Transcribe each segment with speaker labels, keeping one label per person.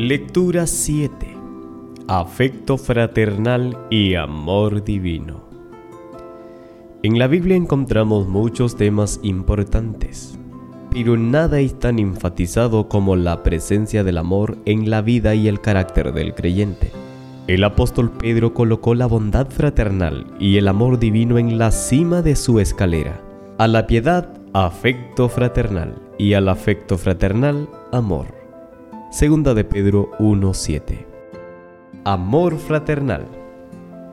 Speaker 1: Lectura 7. Afecto fraternal y amor divino. En la Biblia encontramos muchos temas importantes, pero nada es tan enfatizado como la presencia del amor en la vida y el carácter del creyente. El apóstol Pedro colocó la bondad fraternal y el amor divino en la cima de su escalera. A la piedad, afecto fraternal y al afecto fraternal, amor. Segunda de Pedro 1.7. Amor fraternal.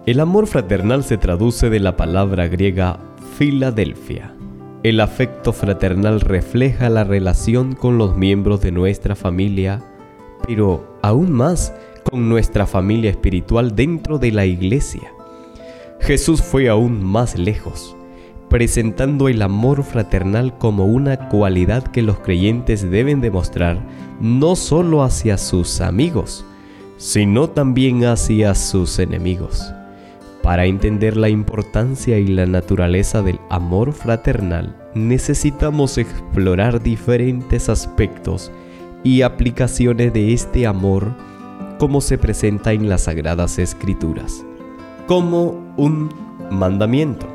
Speaker 1: El amor fraternal se traduce de la palabra griega Filadelfia. El afecto fraternal refleja la relación con los miembros de nuestra familia, pero aún más con nuestra familia espiritual dentro de la iglesia. Jesús fue aún más lejos, presentando el amor fraternal como una cualidad que los creyentes deben demostrar no solo hacia sus amigos, sino también hacia sus enemigos. Para entender la importancia y la naturaleza del amor fraternal, necesitamos explorar diferentes aspectos y aplicaciones de este amor como se presenta en las Sagradas Escrituras, como un mandamiento.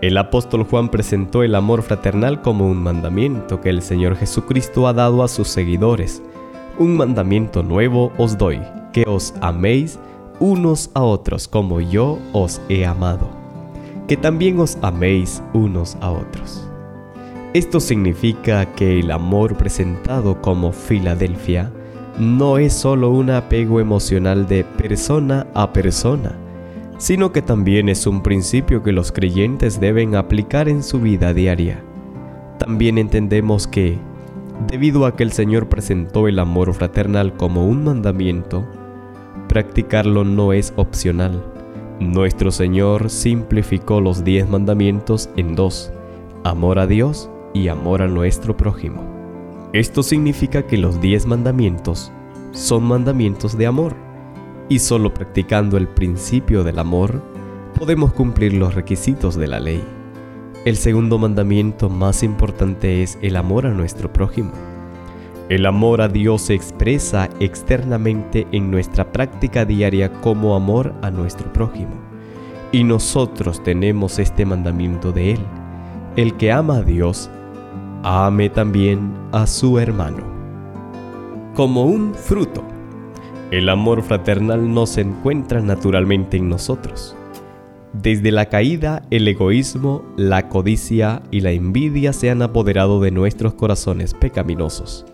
Speaker 1: El apóstol Juan presentó el amor fraternal como un mandamiento que el Señor Jesucristo ha dado a sus seguidores. Un mandamiento nuevo os doy, que os améis unos a otros como yo os he amado, que también os améis unos a otros. Esto significa que el amor presentado como Filadelfia no es solo un apego emocional de persona a persona, sino que también es un principio que los creyentes deben aplicar en su vida diaria. También entendemos que, debido a que el Señor presentó el amor fraternal como un mandamiento, practicarlo no es opcional. Nuestro Señor simplificó los diez mandamientos en dos, amor a Dios y amor a nuestro prójimo. Esto significa que los diez mandamientos son mandamientos de amor y solo practicando el principio del amor podemos cumplir los requisitos de la ley. El segundo mandamiento más importante es el amor a nuestro prójimo. El amor a Dios se expresa externamente en nuestra práctica diaria como amor a nuestro prójimo. Y nosotros tenemos este mandamiento de Él. El que ama a Dios, ame también a su hermano. Como un fruto. El amor fraternal no se encuentra naturalmente en nosotros. Desde la caída, el egoísmo, la codicia y la envidia se han apoderado de nuestros corazones pecaminosos.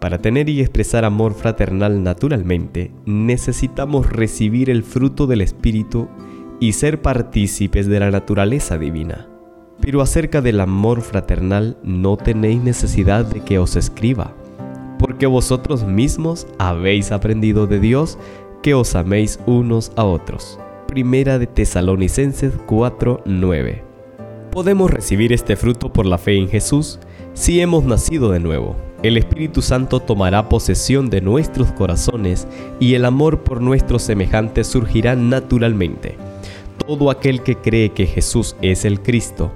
Speaker 1: Para tener y expresar amor fraternal naturalmente, necesitamos recibir el fruto del Espíritu y ser partícipes de la naturaleza divina. Pero acerca del amor fraternal no tenéis necesidad de que os escriba porque vosotros mismos habéis aprendido de Dios que os améis unos a otros. Primera de Tesalonicenses 4:9. Podemos recibir este fruto por la fe en Jesús si hemos nacido de nuevo. El Espíritu Santo tomará posesión de nuestros corazones y el amor por nuestros semejantes surgirá naturalmente. Todo aquel que cree que Jesús es el Cristo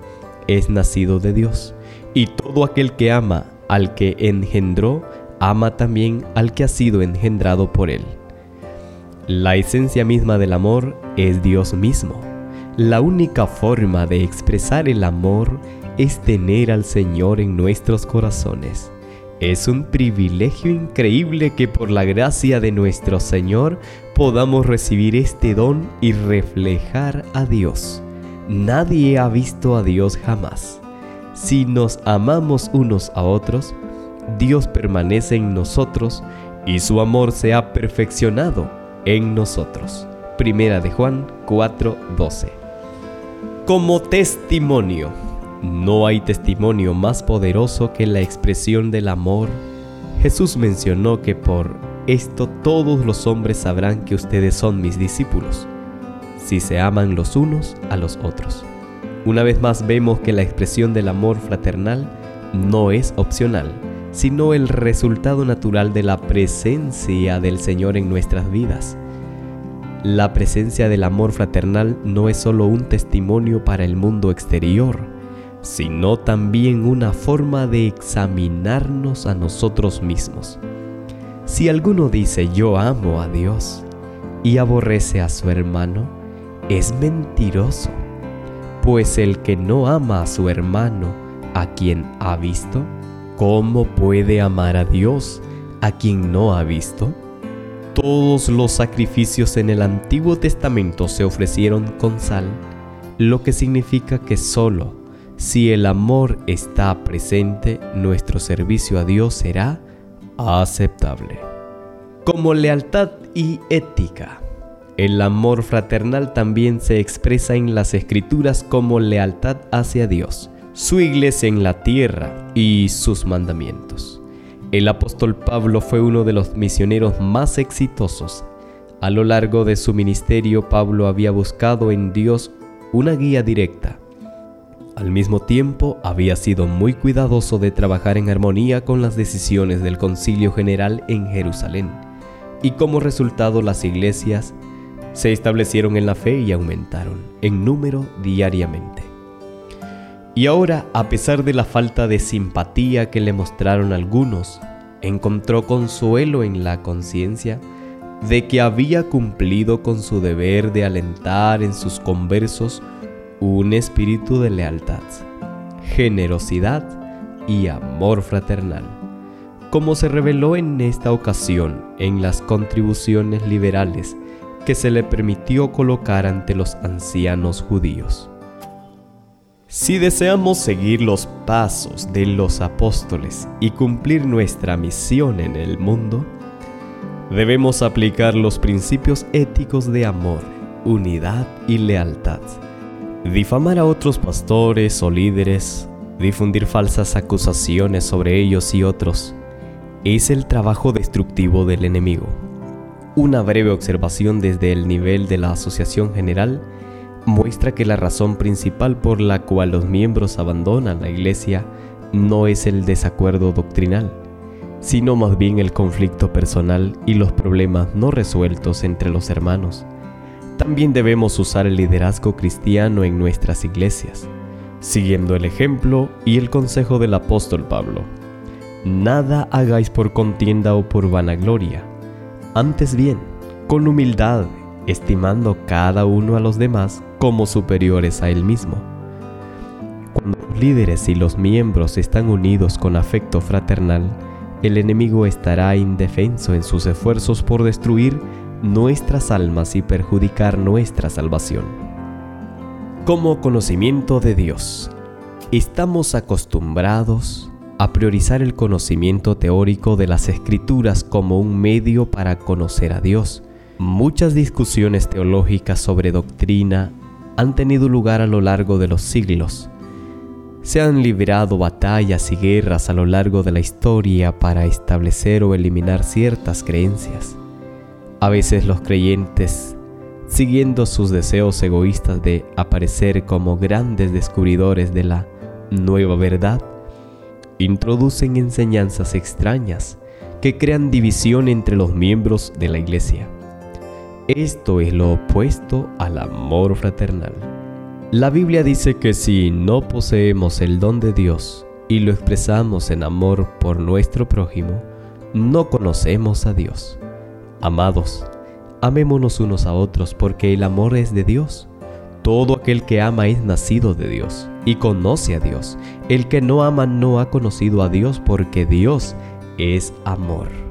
Speaker 1: es nacido de Dios, y todo aquel que ama al que engendró ama también al que ha sido engendrado por él. La esencia misma del amor es Dios mismo. La única forma de expresar el amor es tener al Señor en nuestros corazones. Es un privilegio increíble que por la gracia de nuestro Señor podamos recibir este don y reflejar a Dios. Nadie ha visto a Dios jamás. Si nos amamos unos a otros, Dios permanece en nosotros y su amor se ha perfeccionado en nosotros. Primera de Juan 4:12. Como testimonio. No hay testimonio más poderoso que la expresión del amor. Jesús mencionó que por esto todos los hombres sabrán que ustedes son mis discípulos, si se aman los unos a los otros. Una vez más vemos que la expresión del amor fraternal no es opcional, sino el resultado natural de la presencia del Señor en nuestras vidas. La presencia del amor fraternal no es solo un testimonio para el mundo exterior, sino también una forma de examinarnos a nosotros mismos. Si alguno dice yo amo a Dios y aborrece a su hermano, es mentiroso, pues el que no ama a su hermano, a quien ha visto, ¿cómo puede amar a Dios a quien no ha visto? Todos los sacrificios en el Antiguo Testamento se ofrecieron con sal, lo que significa que solo si el amor está presente, nuestro servicio a Dios será aceptable. Como lealtad y ética. El amor fraternal también se expresa en las escrituras como lealtad hacia Dios, su iglesia en la tierra y sus mandamientos. El apóstol Pablo fue uno de los misioneros más exitosos. A lo largo de su ministerio, Pablo había buscado en Dios una guía directa. Al mismo tiempo, había sido muy cuidadoso de trabajar en armonía con las decisiones del Concilio General en Jerusalén, y como resultado las iglesias se establecieron en la fe y aumentaron en número diariamente. Y ahora, a pesar de la falta de simpatía que le mostraron algunos, encontró consuelo en la conciencia de que había cumplido con su deber de alentar en sus conversos un espíritu de lealtad, generosidad y amor fraternal, como se reveló en esta ocasión en las contribuciones liberales que se le permitió colocar ante los ancianos judíos. Si deseamos seguir los pasos de los apóstoles y cumplir nuestra misión en el mundo, debemos aplicar los principios éticos de amor, unidad y lealtad. Difamar a otros pastores o líderes, difundir falsas acusaciones sobre ellos y otros, es el trabajo destructivo del enemigo. Una breve observación desde el nivel de la Asociación General muestra que la razón principal por la cual los miembros abandonan la iglesia no es el desacuerdo doctrinal, sino más bien el conflicto personal y los problemas no resueltos entre los hermanos. También debemos usar el liderazgo cristiano en nuestras iglesias, siguiendo el ejemplo y el consejo del apóstol Pablo. Nada hagáis por contienda o por vanagloria, antes bien, con humildad, estimando cada uno a los demás como superiores a él mismo. Cuando los líderes y los miembros están unidos con afecto fraternal, el enemigo estará indefenso en sus esfuerzos por destruir nuestras almas y perjudicar nuestra salvación. Como conocimiento de Dios, estamos acostumbrados a priorizar el conocimiento teórico de las escrituras como un medio para conocer a Dios. Muchas discusiones teológicas sobre doctrina han tenido lugar a lo largo de los siglos. Se han librado batallas y guerras a lo largo de la historia para establecer o eliminar ciertas creencias. A veces los creyentes, siguiendo sus deseos egoístas de aparecer como grandes descubridores de la nueva verdad, introducen enseñanzas extrañas que crean división entre los miembros de la iglesia. Esto es lo opuesto al amor fraternal. La Biblia dice que si no poseemos el don de Dios y lo expresamos en amor por nuestro prójimo, no conocemos a Dios. Amados, amémonos unos a otros porque el amor es de Dios. Todo aquel que ama es nacido de Dios y conoce a Dios. El que no ama no ha conocido a Dios porque Dios es amor.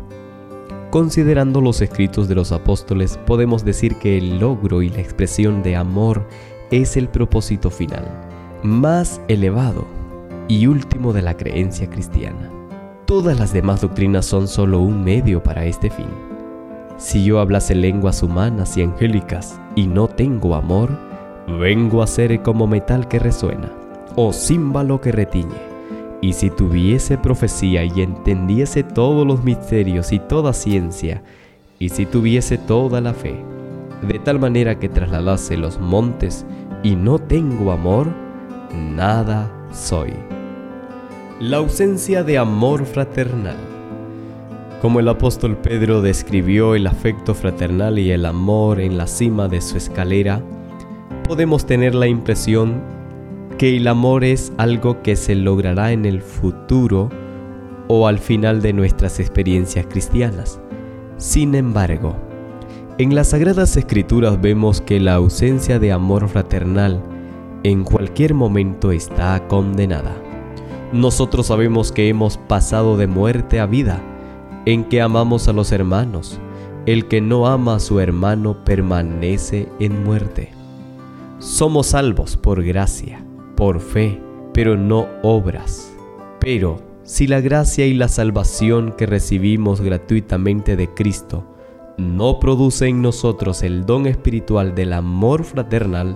Speaker 1: Considerando los escritos de los apóstoles, podemos decir que el logro y la expresión de amor es el propósito final, más elevado y último de la creencia cristiana. Todas las demás doctrinas son solo un medio para este fin. Si yo hablase lenguas humanas y angélicas y no tengo amor, vengo a ser como metal que resuena o címbalo que retiñe. Y si tuviese profecía y entendiese todos los misterios y toda ciencia, y si tuviese toda la fe, de tal manera que trasladase los montes y no tengo amor, nada soy. La ausencia de amor fraternal. Como el apóstol Pedro describió el afecto fraternal y el amor en la cima de su escalera, podemos tener la impresión que el amor es algo que se logrará en el futuro o al final de nuestras experiencias cristianas. Sin embargo, en las Sagradas Escrituras vemos que la ausencia de amor fraternal en cualquier momento está condenada. Nosotros sabemos que hemos pasado de muerte a vida, en que amamos a los hermanos. El que no ama a su hermano permanece en muerte. Somos salvos por gracia, por fe, pero no obras. Pero si la gracia y la salvación que recibimos gratuitamente de Cristo no produce en nosotros el don espiritual del amor fraternal,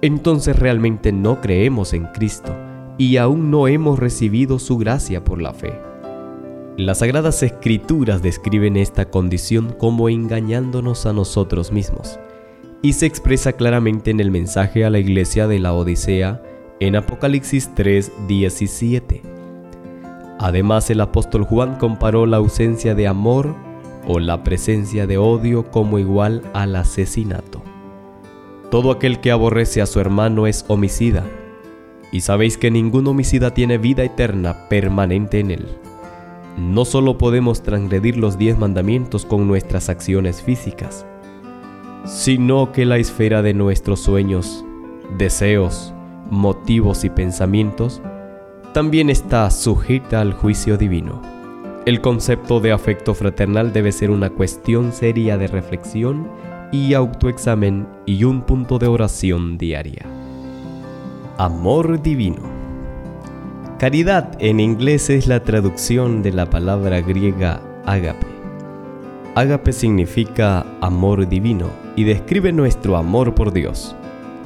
Speaker 1: entonces realmente no creemos en Cristo y aún no hemos recibido su gracia por la fe. Las sagradas escrituras describen esta condición como engañándonos a nosotros mismos, y se expresa claramente en el mensaje a la iglesia de la Odisea en Apocalipsis 3:17. Además, el apóstol Juan comparó la ausencia de amor o la presencia de odio como igual al asesinato. Todo aquel que aborrece a su hermano es homicida, y sabéis que ningún homicida tiene vida eterna permanente en él. No solo podemos transgredir los diez mandamientos con nuestras acciones físicas, sino que la esfera de nuestros sueños, deseos, motivos y pensamientos también está sujeta al juicio divino. El concepto de afecto fraternal debe ser una cuestión seria de reflexión y autoexamen y un punto de oración diaria. Amor divino. Caridad en inglés es la traducción de la palabra griega ágape. Ágape significa amor divino y describe nuestro amor por Dios,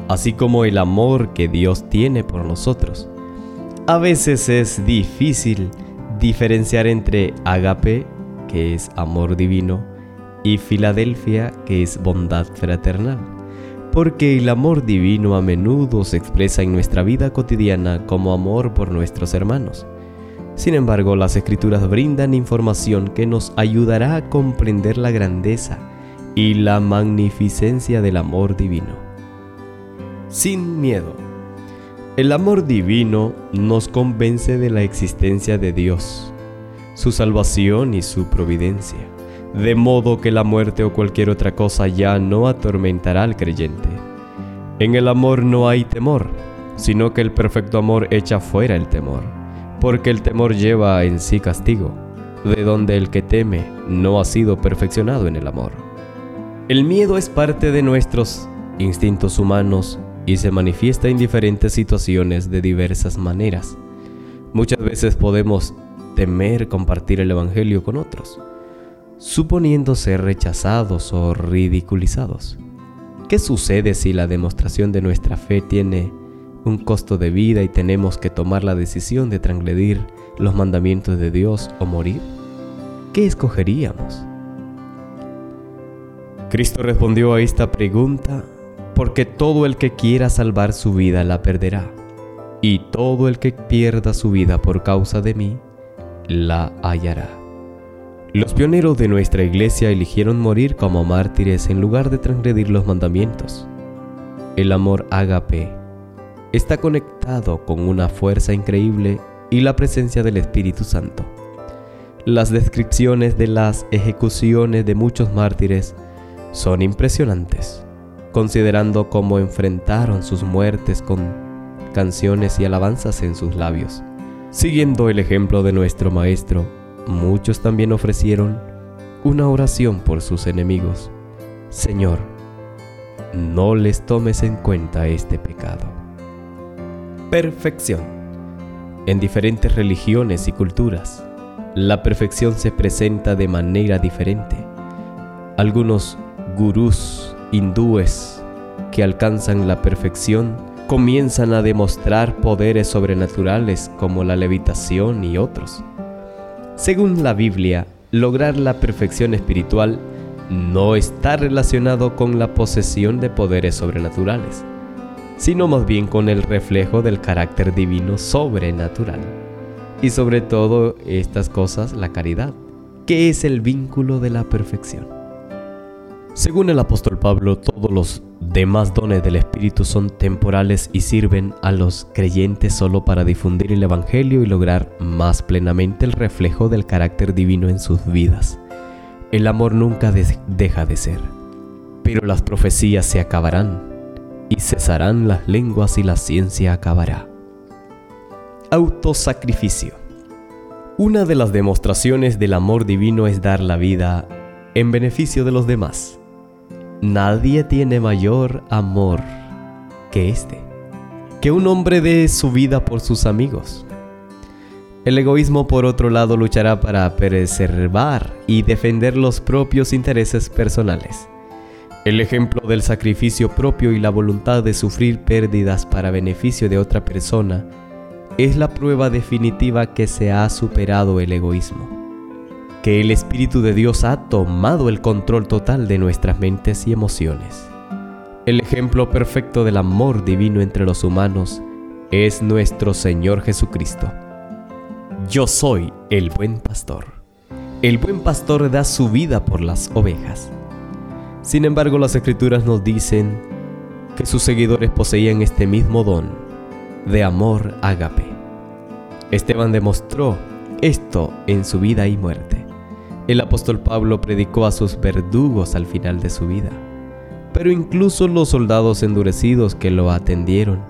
Speaker 1: así como el amor que Dios tiene por nosotros. A veces es difícil diferenciar entre ágape, que es amor divino, y Filadelfia, que es bondad fraternal, porque el amor divino a menudo se expresa en nuestra vida cotidiana como amor por nuestros hermanos. Sin embargo, las escrituras brindan información que nos ayudará a comprender la grandeza y la magnificencia del amor divino. Sin miedo. El amor divino nos convence de la existencia de Dios, su salvación y su providencia de modo que la muerte o cualquier otra cosa ya no atormentará al creyente. En el amor no hay temor, sino que el perfecto amor echa fuera el temor, porque el temor lleva en sí castigo, de donde el que teme no ha sido perfeccionado en el amor. El miedo es parte de nuestros instintos humanos y se manifiesta en diferentes situaciones de diversas maneras. Muchas veces podemos temer compartir el Evangelio con otros suponiendo ser rechazados o ridiculizados. ¿Qué sucede si la demostración de nuestra fe tiene un costo de vida y tenemos que tomar la decisión de transgredir los mandamientos de Dios o morir? ¿Qué escogeríamos? Cristo respondió a esta pregunta porque todo el que quiera salvar su vida la perderá, y todo el que pierda su vida por causa de mí la hallará. Los pioneros de nuestra iglesia eligieron morir como mártires en lugar de transgredir los mandamientos. El amor ágape está conectado con una fuerza increíble y la presencia del Espíritu Santo. Las descripciones de las ejecuciones de muchos mártires son impresionantes, considerando cómo enfrentaron sus muertes con canciones y alabanzas en sus labios. Siguiendo el ejemplo de nuestro Maestro, muchos también ofrecieron una oración por sus enemigos. Señor, no les tomes en cuenta este pecado. Perfección. En diferentes religiones y culturas, la perfección se presenta de manera diferente. Algunos gurús hindúes que alcanzan la perfección comienzan a demostrar poderes sobrenaturales como la levitación y otros. Según la Biblia, lograr la perfección espiritual no está relacionado con la posesión de poderes sobrenaturales, sino más bien con el reflejo del carácter divino sobrenatural. Y sobre todo estas cosas, la caridad, que es el vínculo de la perfección. Según el apóstol Pablo, todos los demás dones del Espíritu son temporales y sirven a los creyentes solo para difundir el Evangelio y lograr más plenamente el reflejo del carácter divino en sus vidas. El amor nunca deja de ser, pero las profecías se acabarán y cesarán las lenguas y la ciencia acabará. Autosacrificio. Una de las demostraciones del amor divino es dar la vida en beneficio de los demás. Nadie tiene mayor amor que este, que un hombre dé su vida por sus amigos. El egoísmo, por otro lado, luchará para preservar y defender los propios intereses personales. El ejemplo del sacrificio propio y la voluntad de sufrir pérdidas para beneficio de otra persona es la prueba definitiva que se ha superado el egoísmo que el Espíritu de Dios ha tomado el control total de nuestras mentes y emociones. El ejemplo perfecto del amor divino entre los humanos es nuestro Señor Jesucristo. Yo soy el buen pastor. El buen pastor da su vida por las ovejas. Sin embargo, las escrituras nos dicen que sus seguidores poseían este mismo don de amor ágape. Esteban demostró esto en su vida y muerte. El apóstol Pablo predicó a sus verdugos al final de su vida, pero incluso los soldados endurecidos que lo atendieron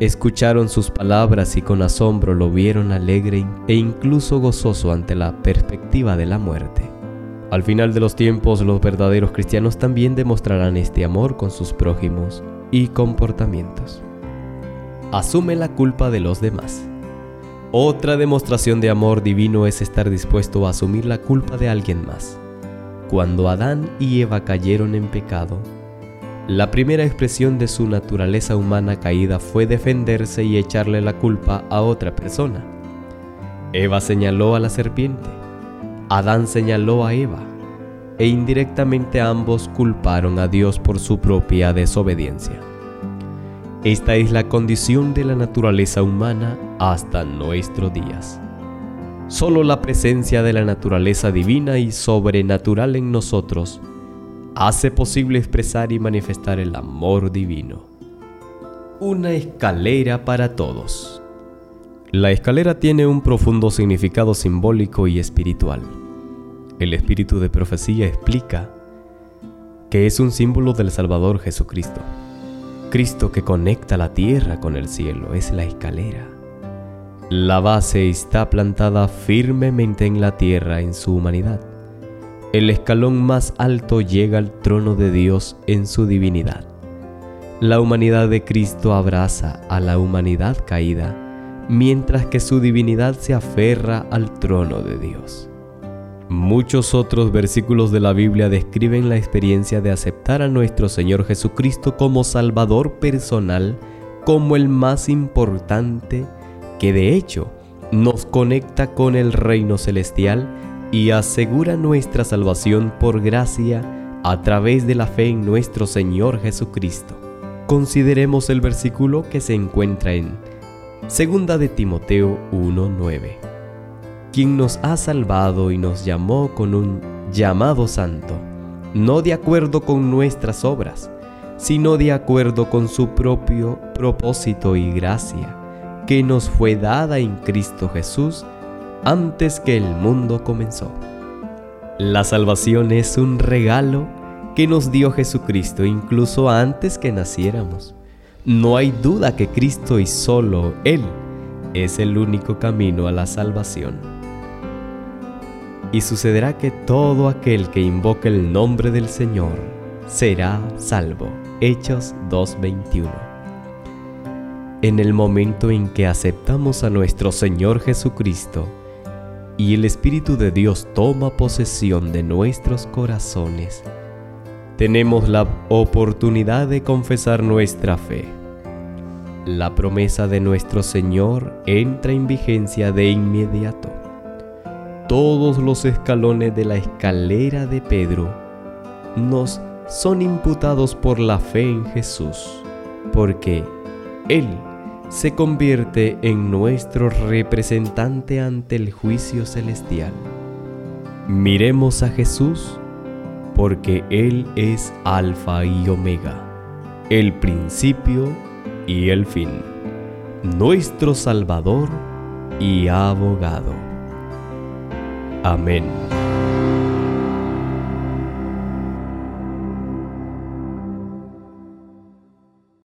Speaker 1: escucharon sus palabras y con asombro lo vieron alegre e incluso gozoso ante la perspectiva de la muerte. Al final de los tiempos los verdaderos cristianos también demostrarán este amor con sus prójimos y comportamientos. Asume la culpa de los demás. Otra demostración de amor divino es estar dispuesto a asumir la culpa de alguien más. Cuando Adán y Eva cayeron en pecado, la primera expresión de su naturaleza humana caída fue defenderse y echarle la culpa a otra persona. Eva señaló a la serpiente, Adán señaló a Eva, e indirectamente ambos culparon a Dios por su propia desobediencia. Esta es la condición de la naturaleza humana hasta nuestros días. Solo la presencia de la naturaleza divina y sobrenatural en nosotros hace posible expresar y manifestar el amor divino. Una escalera para todos. La escalera tiene un profundo significado simbólico y espiritual. El espíritu de profecía explica que es un símbolo del Salvador Jesucristo. Cristo que conecta la tierra con el cielo es la escalera. La base está plantada firmemente en la tierra en su humanidad. El escalón más alto llega al trono de Dios en su divinidad. La humanidad de Cristo abraza a la humanidad caída, mientras que su divinidad se aferra al trono de Dios. Muchos otros versículos de la Biblia describen la experiencia de aceptar a nuestro Señor Jesucristo como Salvador personal, como el más importante, que de hecho nos conecta con el reino celestial y asegura nuestra salvación por gracia a través de la fe en nuestro Señor Jesucristo. Consideremos el versículo que se encuentra en 2 de Timoteo 1:9 quien nos ha salvado y nos llamó con un llamado santo, no de acuerdo con nuestras obras, sino de acuerdo con su propio propósito y gracia, que nos fue dada en Cristo Jesús antes que el mundo comenzó. La salvación es un regalo que nos dio Jesucristo incluso antes que naciéramos. No hay duda que Cristo y solo Él es el único camino a la salvación y sucederá que todo aquel que invoque el nombre del Señor será salvo. Hechos 2.21. En el momento en que aceptamos a nuestro Señor Jesucristo y el Espíritu de Dios toma posesión de nuestros corazones, tenemos la oportunidad de confesar nuestra fe. La promesa de nuestro Señor entra en vigencia de inmediato todos los escalones de la escalera de Pedro nos son imputados por la fe en Jesús, porque Él se convierte en nuestro representante ante el juicio celestial. Miremos a Jesús porque Él es Alfa y Omega, el principio y el fin, nuestro Salvador y abogado. Amén.